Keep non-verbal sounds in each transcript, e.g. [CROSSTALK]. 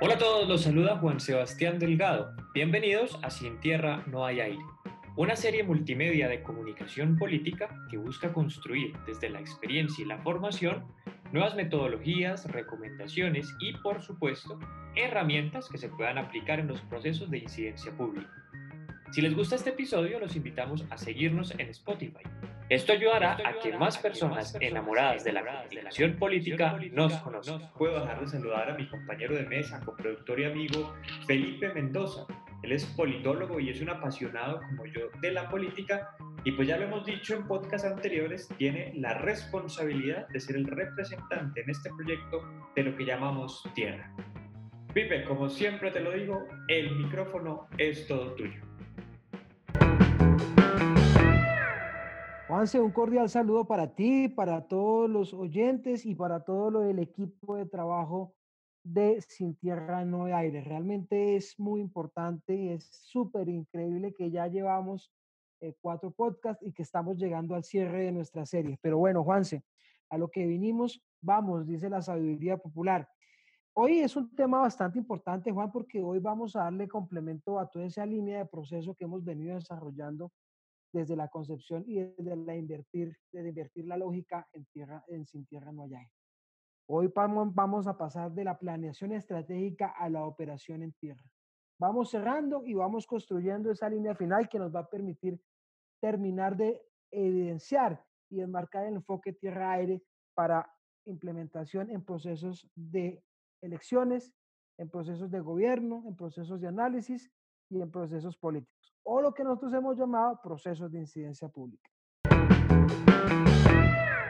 Hola a todos, los saluda Juan Sebastián Delgado. Bienvenidos a Sin Tierra No Hay Aire, una serie multimedia de comunicación política que busca construir desde la experiencia y la formación nuevas metodologías, recomendaciones y, por supuesto, herramientas que se puedan aplicar en los procesos de incidencia pública. Si les gusta este episodio, los invitamos a seguirnos en Spotify. Esto ayudará a que más personas enamoradas de la comunicación política nos conozcan. Puedo dejar de saludar a mi compañero de mesa, coproductor y amigo Felipe Mendoza. Él es politólogo y es un apasionado como yo de la política y pues ya lo hemos dicho en podcasts anteriores, tiene la responsabilidad de ser el representante en este proyecto de lo que llamamos tierra. Pipe, como siempre te lo digo, el micrófono es todo tuyo. Juanse, un cordial saludo para ti, para todos los oyentes y para todo el equipo de trabajo de Sin Tierra No hay Aire. Realmente es muy importante y es súper increíble que ya llevamos eh, cuatro podcasts y que estamos llegando al cierre de nuestra serie. Pero bueno, Juanse, a lo que vinimos, vamos, dice la sabiduría popular. Hoy es un tema bastante importante, Juan, porque hoy vamos a darle complemento a toda esa línea de proceso que hemos venido desarrollando desde la concepción y desde la invertir, desde invertir la lógica en tierra, en sin tierra no hay Hoy vamos, a pasar de la planeación estratégica a la operación en tierra. Vamos cerrando y vamos construyendo esa línea final que nos va a permitir terminar de evidenciar y enmarcar el enfoque tierra-aire para implementación en procesos de elecciones, en procesos de gobierno, en procesos de análisis y en procesos políticos, o lo que nosotros hemos llamado procesos de incidencia pública.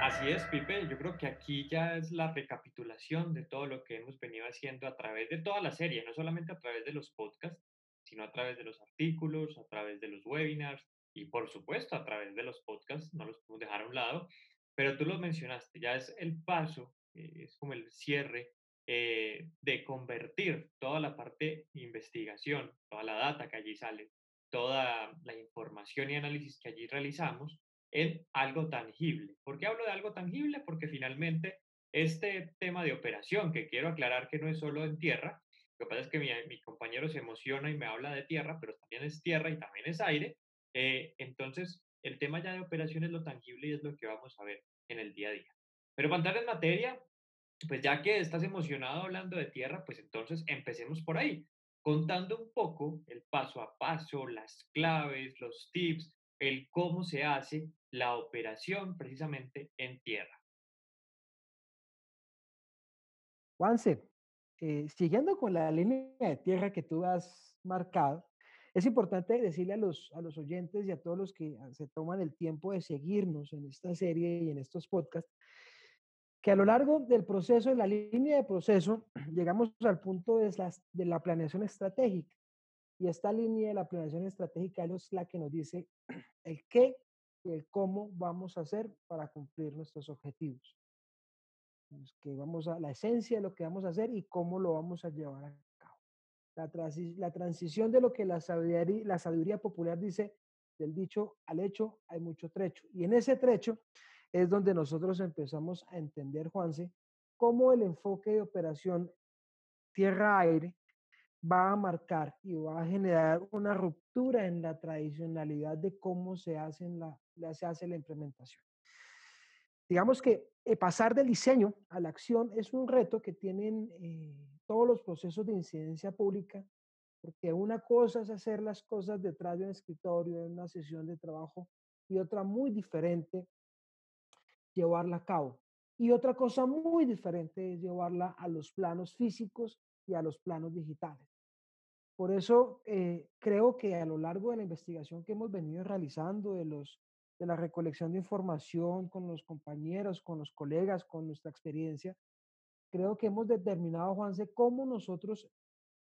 Así es, Pipe. Yo creo que aquí ya es la recapitulación de todo lo que hemos venido haciendo a través de toda la serie, no solamente a través de los podcasts, sino a través de los artículos, a través de los webinars y, por supuesto, a través de los podcasts. No los podemos dejar a un lado, pero tú los mencionaste, ya es el paso, eh, es como el cierre eh, de convertir toda la parte de investigación, toda la data que allí sale, toda la información y análisis que allí realizamos en algo tangible. ¿Por qué hablo de algo tangible? Porque finalmente este tema de operación, que quiero aclarar que no es solo en tierra, lo que pasa es que mi, compañero se emociona y me habla de tierra, pero también es tierra y también es aire. Eh, entonces, el tema ya de operación es lo tangible y es lo que vamos a ver en el día a día. Pero para entrar en materia, pues ya que estás emocionado hablando de tierra, pues entonces empecemos por ahí, contando un poco el paso a paso, las claves, los tips, el cómo se hace la operación precisamente en tierra. Juanse, eh, siguiendo con la línea de tierra que tú has marcado, es importante decirle a los, a los oyentes y a todos los que se toman el tiempo de seguirnos en esta serie y en estos podcasts, que a lo largo del proceso, en la línea de proceso, [CLEARS THROAT] llegamos al punto de la, de la planeación estratégica. Y esta línea de la planeación estratégica es la que nos dice [CLEARS THROAT] el qué y el cómo vamos a hacer para cumplir nuestros objetivos. Que vamos a la esencia de lo que vamos a hacer y cómo lo vamos a llevar a cabo. La, la transición de lo que la sabiduría, la sabiduría popular dice, del dicho al hecho hay mucho trecho. Y en ese trecho es donde nosotros empezamos a entender, Juanse, cómo el enfoque de operación tierra-aire va a marcar y va a generar una ruptura en la tradicionalidad de cómo se hace, la, se hace la implementación. Digamos que eh, pasar del diseño a la acción es un reto que tienen eh, todos los procesos de incidencia pública, porque una cosa es hacer las cosas detrás de un escritorio, en una sesión de trabajo, y otra muy diferente llevarla a cabo. Y otra cosa muy diferente es llevarla a los planos físicos y a los planos digitales. Por eso eh, creo que a lo largo de la investigación que hemos venido realizando, de, los, de la recolección de información con los compañeros, con los colegas, con nuestra experiencia, creo que hemos determinado, Juanse, cómo nosotros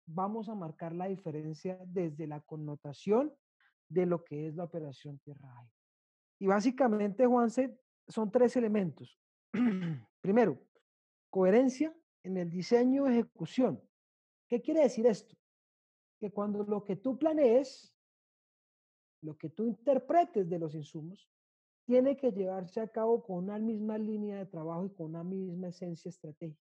vamos a marcar la diferencia desde la connotación de lo que es la operación Tierra-Aire. Y básicamente, Juanse, son tres elementos. [CLEARS THROAT] Primero, coherencia en el diseño y ejecución. ¿Qué quiere decir esto? Que cuando lo que tú planees, lo que tú interpretes de los insumos, tiene que llevarse a cabo con una misma línea de trabajo y con una misma esencia estratégica.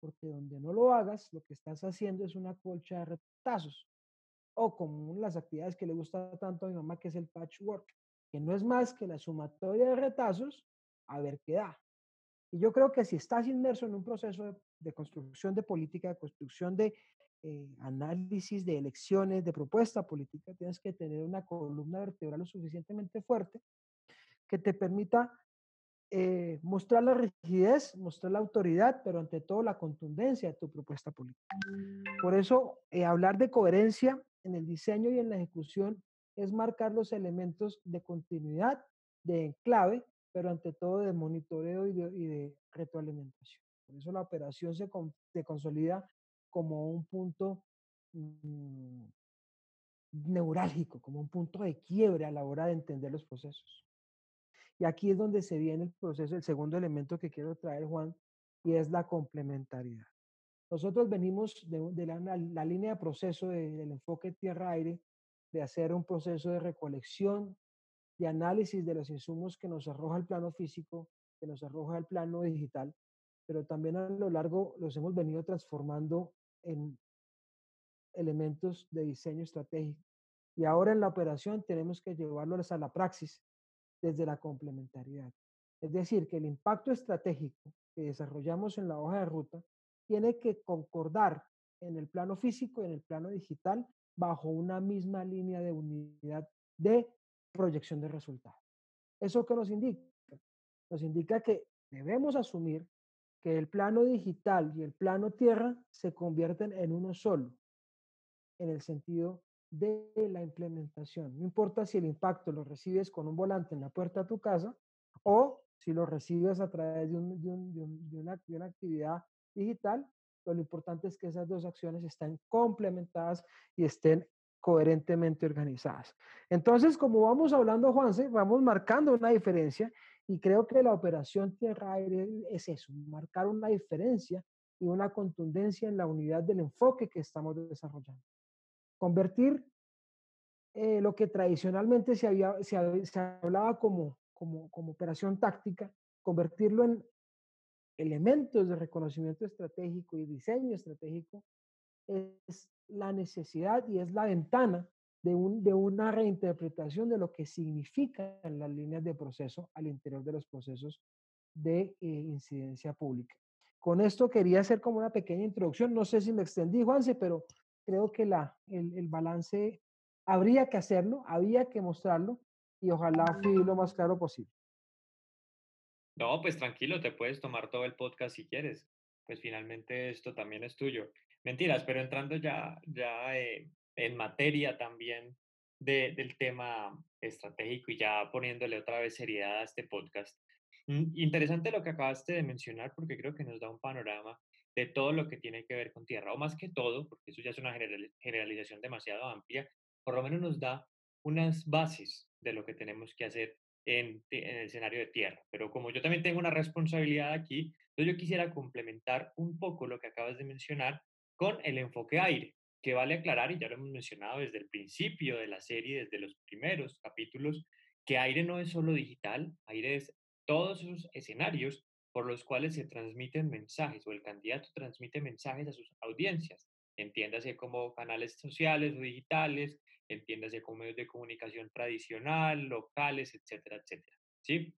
Porque donde no lo hagas, lo que estás haciendo es una colcha de retazos. O como las actividades que le gusta tanto a mi mamá, que es el patchwork, que no es más que la sumatoria de retazos a ver qué da. Y yo creo que si estás inmerso en un proceso de, construcción de política, de construcción de eh, análisis de elecciones, de propuesta política, tienes que tener una columna vertebral lo suficientemente fuerte que te permita eh, mostrar la rigidez, mostrar la autoridad, pero ante todo la contundencia de tu propuesta política. Por eso, eh, hablar de coherencia en el diseño y en la ejecución es marcar los elementos de continuidad, de enclave, pero ante todo de monitoreo y de, retroalimentación. Por eso la operación se, consolida como un punto mm, neurálgico, como un punto de quiebre a la hora de entender los procesos. Y aquí es donde se viene el proceso, el segundo elemento que quiero traer, Juan, y es la complementariedad. Nosotros venimos de, la, línea de proceso del enfoque tierra-aire, de hacer un proceso de recolección, de análisis de los insumos que nos arroja el plano físico, que nos arroja el plano digital, pero también a lo largo los hemos venido transformando en elementos de diseño estratégico. Y ahora en la operación tenemos que llevarlos a la praxis desde la complementariedad. Es decir, que el impacto estratégico que desarrollamos en la hoja de ruta tiene que concordar en el plano físico y en el plano digital bajo una misma línea de unidad de proyección de resultados. ¿Eso qué nos indica? Nos indica que debemos asumir que el plano digital y el plano tierra se convierten en uno solo, en el sentido de la implementación. No importa si el impacto lo recibes con un volante en la puerta de tu casa o si lo recibes a través de, una, actividad digital, lo importante es que esas dos acciones estén complementadas y estén coherentemente organizadas. Entonces, como vamos hablando, Juanse, vamos marcando una diferencia y creo que la operación tierra-aire es eso, marcar una diferencia y una contundencia en la unidad del enfoque que estamos desarrollando convertir eh, lo que tradicionalmente se, había, se, hablaba como, como, como operación táctica, convertirlo en elementos de reconocimiento estratégico y diseño estratégico, es la necesidad y es la ventana de, un, de una reinterpretación de lo que significan las líneas de proceso al interior de los procesos de eh, incidencia pública. Con esto quería hacer como una pequeña introducción, no sé si me extendí, Juanse, pero creo que la, el, balance habría que hacerlo, había que mostrarlo y ojalá fui lo más claro posible. No, pues tranquilo, te puedes tomar todo el podcast si quieres. Pues finalmente esto también es tuyo. Mentiras, pero entrando ya, ya eh, en materia también de, del tema estratégico y ya poniéndole otra vez seriedad a este podcast. Mm, interesante lo que acabaste de mencionar porque creo que nos da un panorama de todo lo que tiene que ver con tierra, o más que todo, porque eso ya es una generalización demasiado amplia, por lo menos nos da unas bases de lo que tenemos que hacer en, el escenario de tierra. Pero como yo también tengo una responsabilidad aquí, yo quisiera complementar un poco lo que acabas de mencionar con el enfoque aire, que vale aclarar, y ya lo hemos mencionado desde el principio de la serie, desde los primeros capítulos, que aire no es solo digital, aire es todos esos escenarios por los cuales se transmiten mensajes o el candidato transmite mensajes a sus audiencias. Entiéndase como canales sociales o digitales, entiéndase como medios de comunicación tradicional, locales, etcétera, etcétera. ¿Sí?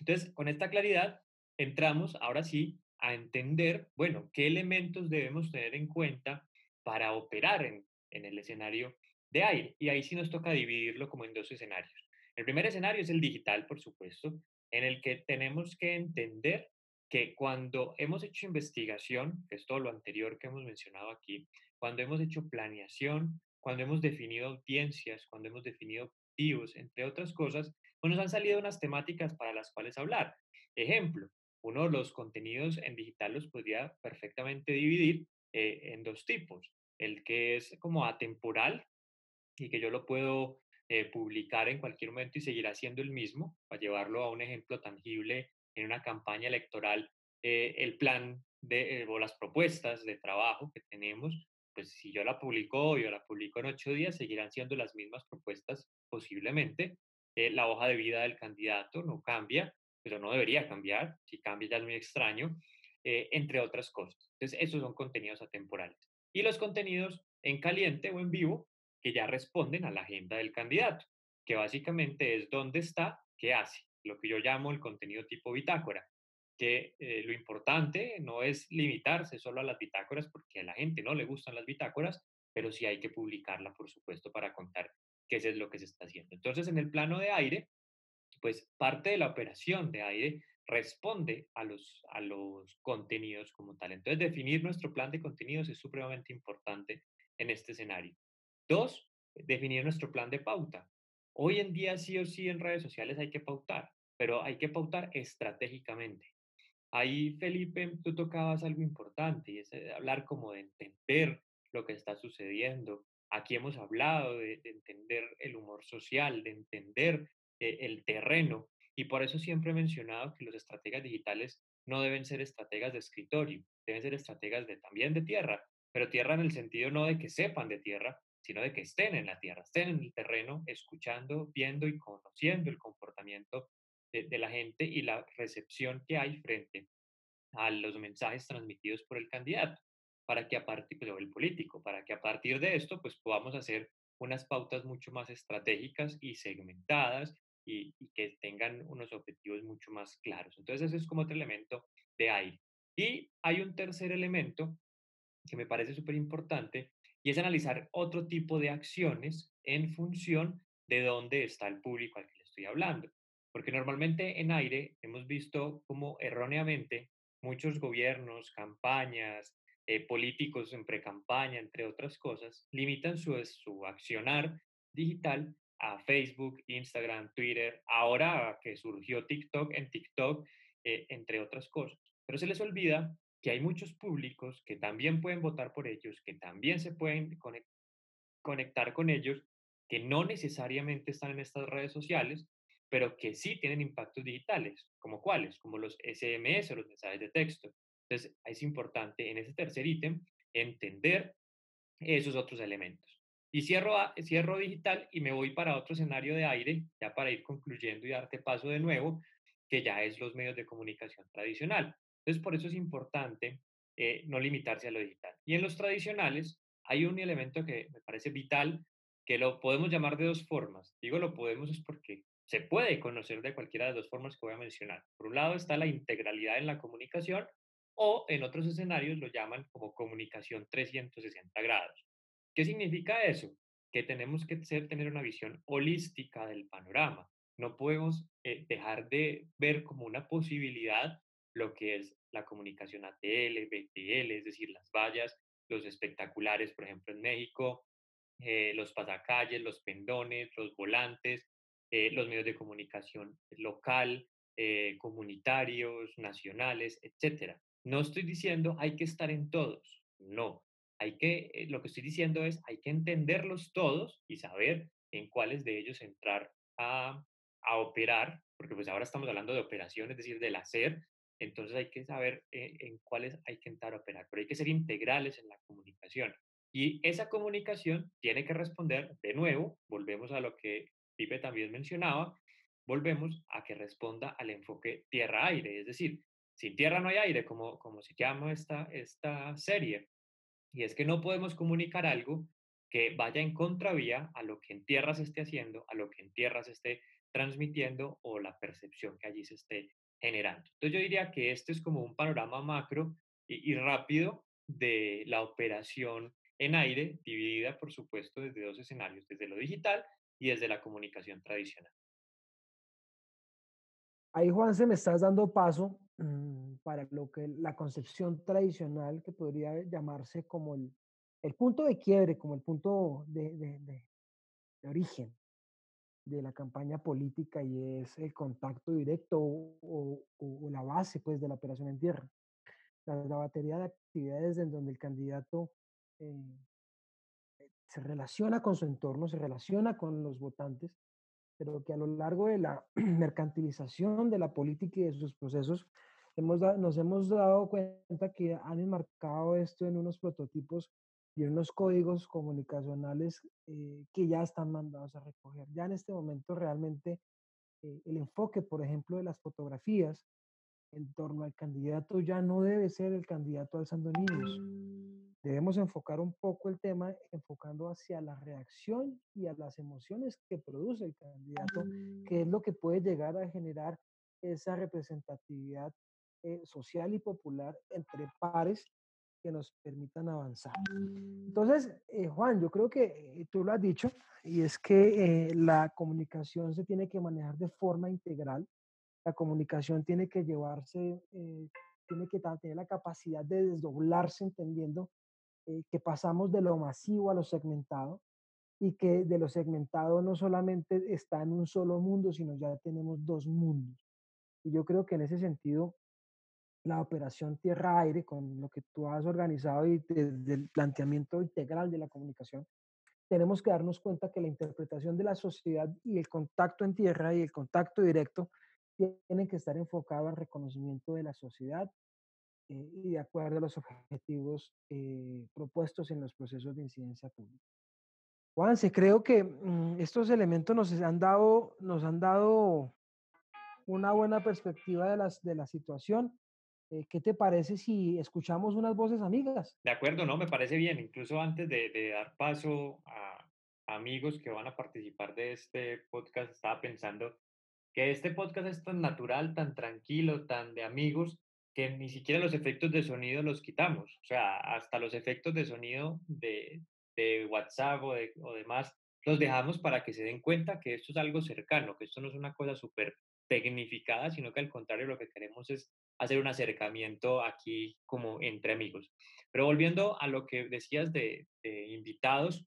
Entonces, con esta claridad, entramos ahora sí a entender, bueno, qué elementos debemos tener en cuenta para operar en, en el escenario de aire. Y ahí sí nos toca dividirlo como en dos escenarios. El primer escenario es el digital, por supuesto, en el que tenemos que entender que cuando hemos hecho investigación, que es todo lo anterior que hemos mencionado aquí, cuando hemos hecho planeación, cuando hemos definido audiencias, cuando hemos definido objetivos, entre otras cosas, pues nos han salido unas temáticas para las cuales hablar. Ejemplo, uno de los contenidos en digital los podría perfectamente dividir eh, en dos tipos. El que es como atemporal y que yo lo puedo eh, publicar en cualquier momento y seguir haciendo el mismo, para llevarlo a un ejemplo tangible en una campaña electoral eh, el plan de, eh, o las propuestas de trabajo que tenemos, pues si yo la publico hoy o la publico en ocho días, seguirán siendo las mismas propuestas posiblemente, eh, la hoja de vida del candidato, no cambia, pero no debería cambiar, si cambia ya es muy extraño, eh, entre otras cosas. Entonces, esos son contenidos atemporales. Y los contenidos en caliente o en vivo, que ya responden a la agenda del candidato, que básicamente es dónde está, qué hace, lo que yo llamo el contenido tipo bitácora, que eh, lo importante no es limitarse solo a las bitácoras, porque a la gente no le gustan las bitácoras, pero sí hay que publicarla, por supuesto, para contar qué es lo que se está haciendo. Entonces, en el plano de aire, pues parte de la operación de aire responde a los, a los contenidos como tal. Entonces, definir nuestro plan de contenidos es supremamente importante en este escenario. Dos, definir nuestro plan de pauta. Hoy en día sí o sí en redes sociales hay que pautar, pero hay que pautar estratégicamente. Ahí, Felipe, tú tocabas algo importante y es eh, hablar como de entender lo que está sucediendo. Aquí hemos hablado de, entender el humor social, de entender eh, el terreno y por eso siempre he mencionado que los estrategas digitales no deben ser estrategas de escritorio, deben ser estrategas de, también de tierra, pero tierra en el sentido no de que sepan de tierra, sino de que estén en la tierra, estén en el terreno, escuchando, viendo y conociendo el comportamiento de, la gente y la recepción que hay frente a los mensajes transmitidos por el candidato, para que a partir, pues, el político, para que a partir de esto, pues podamos hacer unas pautas mucho más estratégicas y segmentadas y, y, que tengan unos objetivos mucho más claros. Entonces, ese es como otro elemento de aire. Y hay un tercer elemento que me parece súper importante y es analizar otro tipo de acciones en función de dónde está el público al que le estoy hablando. Porque normalmente en aire hemos visto como erróneamente muchos gobiernos, campañas, eh, políticos en pre-campaña, entre otras cosas, limitan su, su accionar digital a Facebook, Instagram, Twitter, ahora que surgió TikTok, en TikTok, eh, entre otras cosas. Pero se les olvida que hay muchos públicos que también pueden votar por ellos, que también se pueden conectar con ellos, que no necesariamente están en estas redes sociales, pero que sí tienen impactos digitales, como cuáles, como los SMS o los mensajes de texto. Entonces, es importante en ese tercer ítem entender esos otros elementos. Y cierro, cierro digital y me voy para otro escenario de aire, ya para ir concluyendo y darte paso de nuevo, que ya es los medios de comunicación tradicional. Entonces, por eso es importante eh, no limitarse a lo digital. Y en los tradicionales hay un elemento que me parece vital, que lo podemos llamar de dos formas. Digo lo podemos es porque se puede conocer de cualquiera de dos formas que voy a mencionar. Por un lado está la integralidad en la comunicación o en otros escenarios lo llaman como comunicación 360 grados. ¿Qué significa eso? Que tenemos que ser, tener una visión holística del panorama. No podemos eh, dejar de ver como una posibilidad lo que es la comunicación ATL, BTL, es decir, las vallas, los espectaculares, por ejemplo, en México, eh, los pasacalles, los pendones, los volantes, eh, los medios de comunicación local, eh, comunitarios, nacionales, etcétera. No estoy diciendo hay que estar en todos, no. Hay que, eh, lo que estoy diciendo es hay que entenderlos todos y saber en cuáles de ellos entrar a, a operar, porque pues ahora estamos hablando de operación, es decir, del hacer, entonces hay que saber en cuáles hay que entrar a operar, pero hay que ser integrales en la comunicación. Y esa comunicación tiene que responder, de nuevo, volvemos a lo que Pipe también mencionaba, volvemos a que responda al enfoque tierra-aire, es decir, sin tierra no hay aire, como, como se llama esta, esta serie. Y es que no podemos comunicar algo que vaya en contravía a lo que en tierra se esté haciendo, a lo que en tierra se esté transmitiendo o la percepción que allí se esté generando. Entonces yo diría que este es como un panorama macro y, y rápido de la operación en aire, dividida por supuesto desde dos escenarios, desde lo digital y desde la comunicación tradicional. Ahí, Juan, se me estás dando paso mm, para lo que la concepción tradicional que podría llamarse como el, el punto de quiebre, como el punto de, de, origen de la campaña política y es el contacto directo o, la base pues de la operación en tierra. La, la batería de actividades en donde el candidato eh, se relaciona con su entorno, se relaciona con los votantes, pero que a lo largo de la [CLEARS THROAT] mercantilización de la política y de sus procesos, hemos nos hemos dado cuenta que han enmarcado esto en unos prototipos y unos códigos comunicacionales eh, que ya están mandados a recoger. Ya en este momento realmente eh, el enfoque, por ejemplo, de las fotografías en torno al candidato ya no debe ser el candidato alzando niños. Enfocar un poco el tema enfocando hacia la reacción y a las emociones que produce el candidato, que es lo que puede llegar a generar esa representatividad eh, social y popular entre pares que nos permitan avanzar. Entonces, eh, Juan, yo creo que eh, tú lo has dicho, y es que la comunicación se tiene que manejar de forma integral. La comunicación tiene que llevarse, tiene que tener la capacidad de desdoblarse entendiendo que pasamos de lo masivo a lo segmentado y que de lo segmentado no solamente está en un solo mundo, sino ya tenemos dos mundos. Y yo creo que en ese sentido la operación tierra-aire, con lo que tú has organizado y desde el planteamiento integral de la comunicación, tenemos que darnos cuenta que la interpretación de la sociedad y el contacto en tierra y el contacto directo tienen que estar enfocados al reconocimiento de la sociedad eh, y de acuerdo a los objetivos eh, propuestos en los procesos de incidencia pública. Juanse, creo que mm, estos elementos nos han dado, nos han dado una buena perspectiva de, las, de la situación. Eh, ¿Qué te parece si escuchamos unas voces amigas? De acuerdo, no, me parece bien. Incluso antes de, dar paso a, amigos que van a participar de este podcast, estaba pensando que este podcast es tan natural, tan tranquilo, tan de amigos, que ni siquiera los efectos de sonido los quitamos. O sea, hasta los efectos de sonido de, de WhatsApp o, de, o demás los dejamos para que se den cuenta que esto es algo cercano, que esto no es una cosa súper tecnificada, sino que al contrario lo que queremos es hacer un acercamiento aquí como entre amigos. Pero volviendo a lo que decías de, invitados,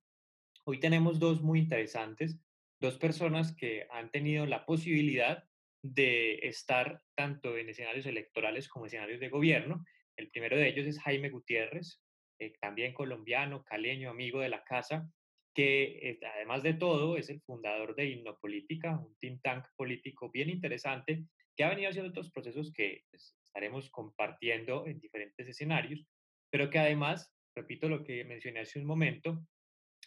hoy tenemos dos muy interesantes, dos personas que han tenido la posibilidad de estar tanto en escenarios electorales como escenarios de gobierno. El primero de ellos es Jaime Gutiérrez, eh, también colombiano, caleño, amigo de la casa, que además de todo es el fundador de Innopolítica, un think tank político bien interesante que ha venido haciendo otros procesos que pues, estaremos compartiendo en diferentes escenarios, pero que además, repito lo que mencioné hace un momento,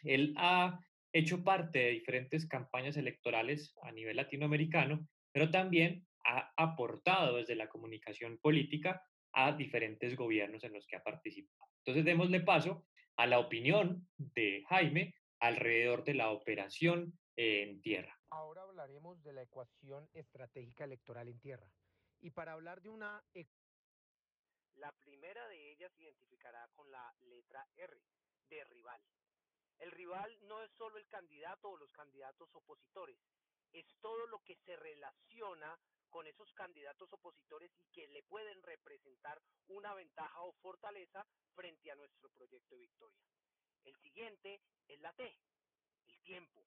él ha hecho parte de diferentes campañas electorales a nivel latinoamericano, pero también ha aportado desde la comunicación política a diferentes gobiernos en los que ha participado. Entonces, démosle paso a la opinión de Jaime alrededor de la operación en tierra. Ahora hablaremos de la ecuación estratégica electoral en tierra. Y para hablar de una... La primera de ellas se identificará con la letra R, de rival. El rival no es solo el candidato o los candidatos opositores, es todo lo que se relaciona con esos candidatos opositores y que le pueden representar una ventaja o fortaleza frente a nuestro proyecto de victoria. El siguiente es la T, el tiempo.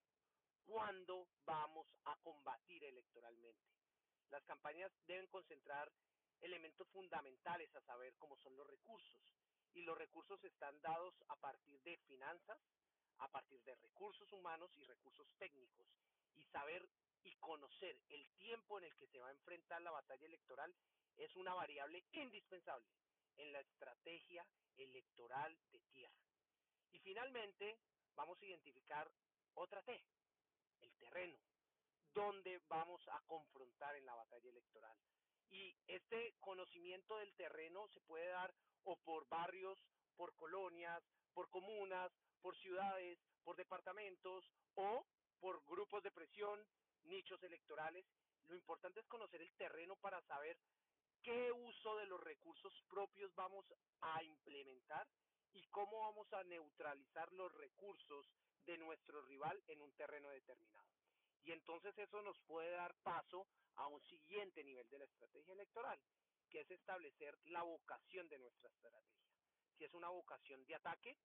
¿Cuándo vamos a combatir electoralmente? Las campañas deben concentrar elementos fundamentales a saber cómo son los recursos. Y los recursos están dados a partir de finanzas, a partir de recursos humanos y recursos técnicos. Y saber y conocer el tiempo en el que se va a enfrentar la batalla electoral es una variable indispensable en la estrategia electoral de tierra. Y finalmente, vamos a identificar otra T, el terreno, donde vamos a confrontar en la batalla electoral. Y este conocimiento del terreno se puede dar o por barrios, por colonias, por comunas, por ciudades, por departamentos o por grupos de presión, nichos electorales. Lo importante es conocer el terreno para saber qué uso de los recursos propios vamos a implementar y cómo vamos a neutralizar los recursos de nuestro rival en un terreno determinado. Y entonces eso nos puede dar paso a un siguiente nivel de la estrategia electoral, que es establecer la vocación de nuestra estrategia. Si es una vocación de ataque,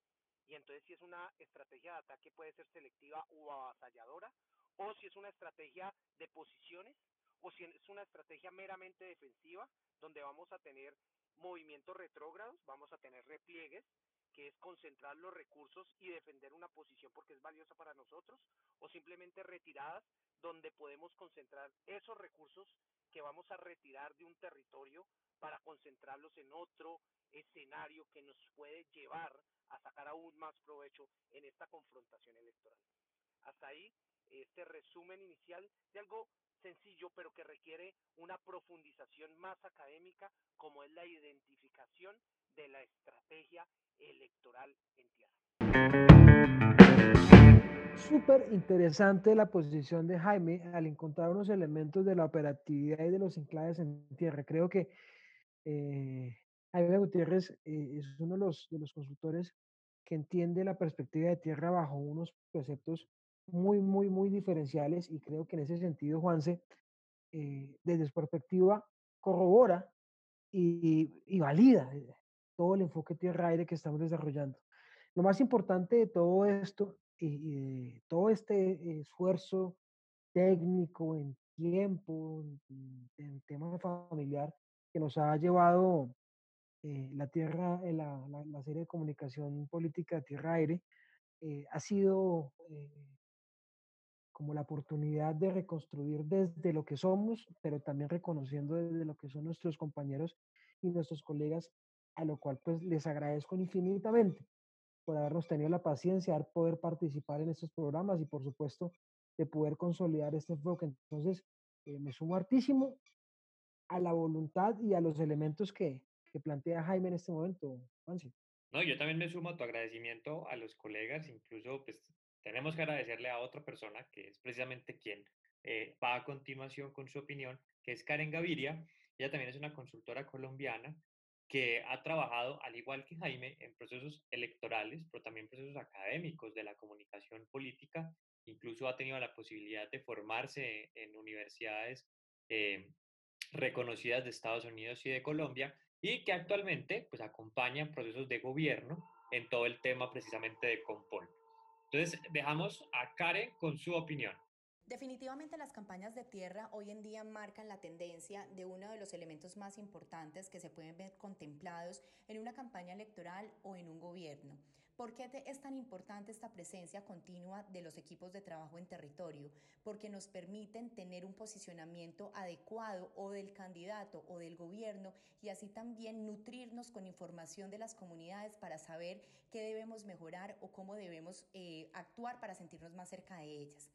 y entonces si es una estrategia de ataque puede ser selectiva o avasalladora, o si es una estrategia de posiciones, o si es una estrategia meramente defensiva, donde vamos a tener movimientos retrógrados, vamos a tener repliegues, que es concentrar los recursos y defender una posición porque es valiosa para nosotros, o simplemente retiradas donde podemos concentrar esos recursos que vamos a retirar de un territorio para concentrarlos en otro escenario que nos puede llevar a sacar aún más provecho en esta confrontación electoral. Hasta ahí este resumen inicial de algo sencillo, pero que requiere una profundización más académica, como es la identificación de la estrategia electoral en tierra. Súper interesante la posición de Jaime al encontrar unos elementos de la operatividad y de los enclaves en tierra. Creo que eh, Jaime Gutiérrez eh, es uno de los, de los consultores que entiende la perspectiva de tierra bajo unos preceptos muy, muy, muy diferenciales y creo que en ese sentido, Juanse, eh, desde su perspectiva, corrobora y, y, valida eh, todo el enfoque tierra-aire que estamos desarrollando. Lo más importante de todo esto y, todo este esfuerzo técnico en tiempo, en, en tema familiar, que nos ha llevado eh, la Tierra, eh, la, la, la, serie de comunicación política Tierra-Aire, eh, ha sido como la oportunidad de reconstruir desde lo que somos, pero también reconociendo desde lo que son nuestros compañeros y nuestros colegas, a lo cual pues les agradezco infinitamente por habernos tenido la paciencia de poder participar en estos programas y por supuesto de poder consolidar este enfoque. Entonces, me sumo hartísimo a la voluntad y a los elementos que, que plantea Jaime en este momento, Juanse. No, yo también me sumo a tu agradecimiento a los colegas, incluso pues tenemos que agradecerle a otra persona que es precisamente quien eh, va a continuación con su opinión, que es Karen Gaviria. Ella también es una consultora colombiana que ha trabajado, al igual que Jaime, en procesos electorales, pero también procesos académicos de la comunicación política. Incluso ha tenido la posibilidad de formarse en universidades eh, reconocidas de Estados Unidos y de Colombia y que actualmente pues acompaña procesos de gobierno en todo el tema precisamente de Compol. Entonces, dejamos a Karen con su opinión. Definitivamente las campañas de tierra hoy en día marcan la tendencia de uno de los elementos más importantes que se pueden ver contemplados en una campaña electoral o en un gobierno. ¿Por qué es tan importante esta presencia continua de los equipos de trabajo en territorio? Porque nos permiten tener un posicionamiento adecuado o del candidato o del gobierno y así también nutrirnos con información de las comunidades para saber qué debemos mejorar o cómo debemos eh, actuar para sentirnos más cerca de ellas.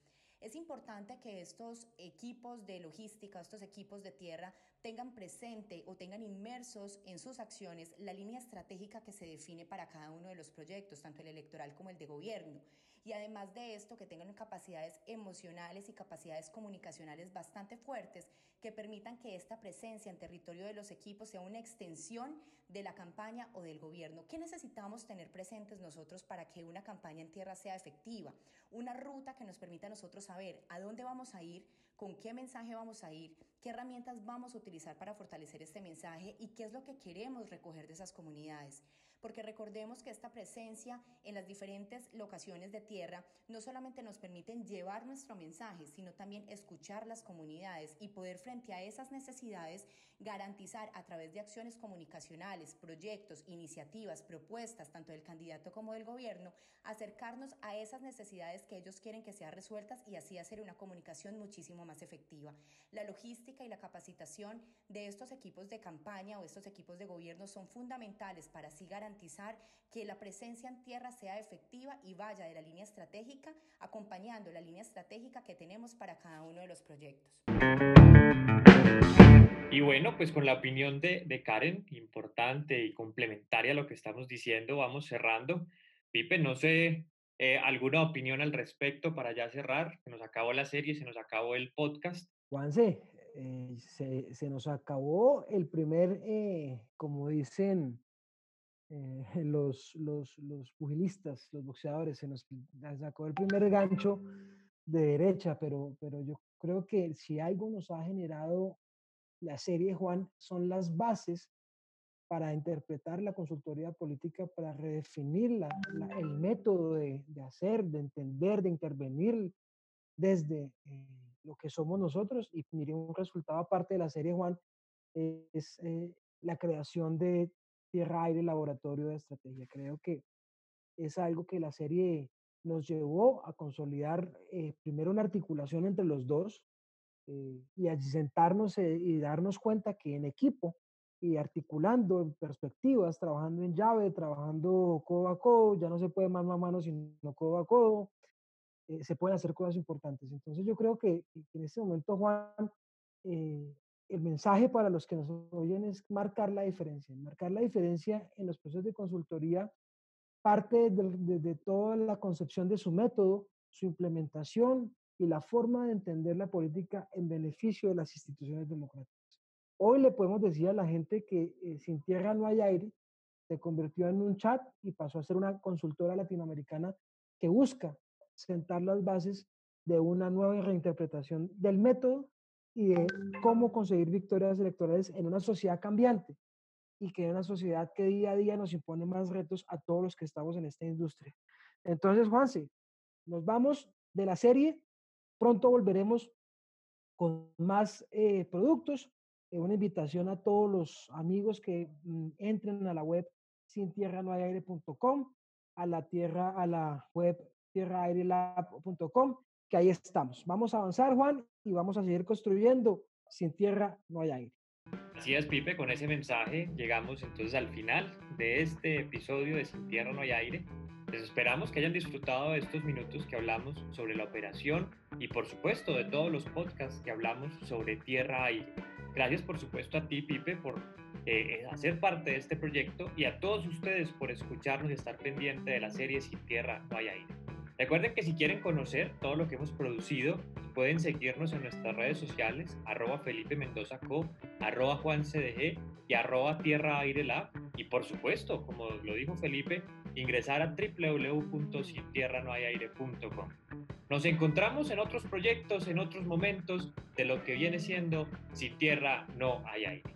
Es importante que estos equipos de logística, estos equipos de tierra, tengan presente o tengan inmersos en sus acciones la línea estratégica que se define para cada uno de los proyectos, tanto el electoral como el de gobierno. Y además de esto, que tengan capacidades emocionales y capacidades comunicacionales bastante fuertes que permitan que esta presencia en territorio de los equipos sea una extensión de la campaña o del gobierno. ¿Qué necesitamos tener presentes nosotros para que una campaña en tierra sea efectiva? Una ruta que nos permita a nosotros saber a dónde vamos a ir, con qué mensaje vamos a ir, qué herramientas vamos a utilizar para fortalecer este mensaje y qué es lo que queremos recoger de esas comunidades porque recordemos que esta presencia en las diferentes locaciones de tierra no solamente nos permiten llevar nuestro mensaje, sino también escuchar las comunidades y poder frente a esas necesidades garantizar a través de acciones comunicacionales, proyectos, iniciativas, propuestas, tanto del candidato como del gobierno, acercarnos a esas necesidades que ellos quieren que sean resueltas y así hacer una comunicación muchísimo más efectiva. La logística y la capacitación de estos equipos de campaña o estos equipos de gobierno son fundamentales para así garantizar que la presencia en tierra sea efectiva y vaya de la línea estratégica, acompañando la línea estratégica que tenemos para cada uno de los proyectos. Y bueno, pues con la opinión de, de, Karen, importante y complementaria a lo que estamos diciendo, vamos cerrando. Pipe, no sé, eh, ¿alguna opinión al respecto para ya cerrar? Se nos acabó la serie, se nos acabó el podcast. Juanse, eh, se, se, nos acabó el primer, eh, como dicen eh, [LAUGHS] los, los, los pugilistas, los boxeadores, se nos sacó el primer gancho de derecha, pero, pero yo creo que si algo nos ha generado la serie, Juan, son las bases para interpretar la consultoría política, para redefinir la, el método de, de, hacer, de entender, de intervenir desde eh, lo que somos nosotros. Y mire, un resultado aparte de la serie, Juan, es eh, la creación de Tierra Aire Laboratorio de Estrategia. Creo que es algo que la serie nos llevó a consolidar eh, primero una articulación entre los dos, eh, y allí sentarnos eh, y darnos cuenta que en equipo y articulando perspectivas, trabajando en llave, trabajando codo a codo, ya no se puede mano a mano, sino codo a codo, eh, se pueden hacer cosas importantes. Entonces yo creo que, en este momento, Juan, el mensaje para los que nos oyen es marcar la diferencia, marcar la diferencia en los procesos de consultoría parte de, toda la concepción de su método, su implementación y la forma de entender la política en beneficio de las instituciones democráticas. Hoy le podemos decir a la gente que eh, sin tierra no hay aire, se convirtió en un chat y pasó a ser una consultora latinoamericana que busca sentar las bases de una nueva reinterpretación del método y de cómo conseguir victorias electorales en una sociedad cambiante y que en una sociedad que día a día nos impone más retos a todos los que estamos en esta industria. Entonces, Juanse, nos vamos de la serie, pronto volveremos con más eh, productos. Eh, una invitación a todos los amigos que mm, entren a la web sin tierra no hay aire.com, a la tierra, a la web tierraairelab.com, que ahí estamos. Vamos a avanzar, Juan, y vamos a seguir construyendo. Sin tierra no hay aire. Así es, Pipe, con ese mensaje llegamos entonces al final de este episodio de Sin Tierra No hay Aire. Les esperamos que hayan disfrutado de estos minutos que hablamos sobre la operación y por supuesto de todos los podcasts que hablamos sobre Tierra Aire. Gracias por supuesto a ti, Pipe, por eh, eh, hacer parte de este proyecto y a todos ustedes por escucharnos y estar pendiente de la serie Sin Tierra No hay Aire. Recuerden que si quieren conocer todo lo que hemos producido, pueden seguirnos en nuestras redes sociales, arroba Felipe Mendoza Co, arroba Juan CDG y arroba Tierra Aire Lab. Y por supuesto, como lo dijo Felipe, ingresar a www.sintierranohayaire.com. Nos encontramos en otros proyectos, en otros momentos de lo que viene siendo Sin Tierra No Hay Aire.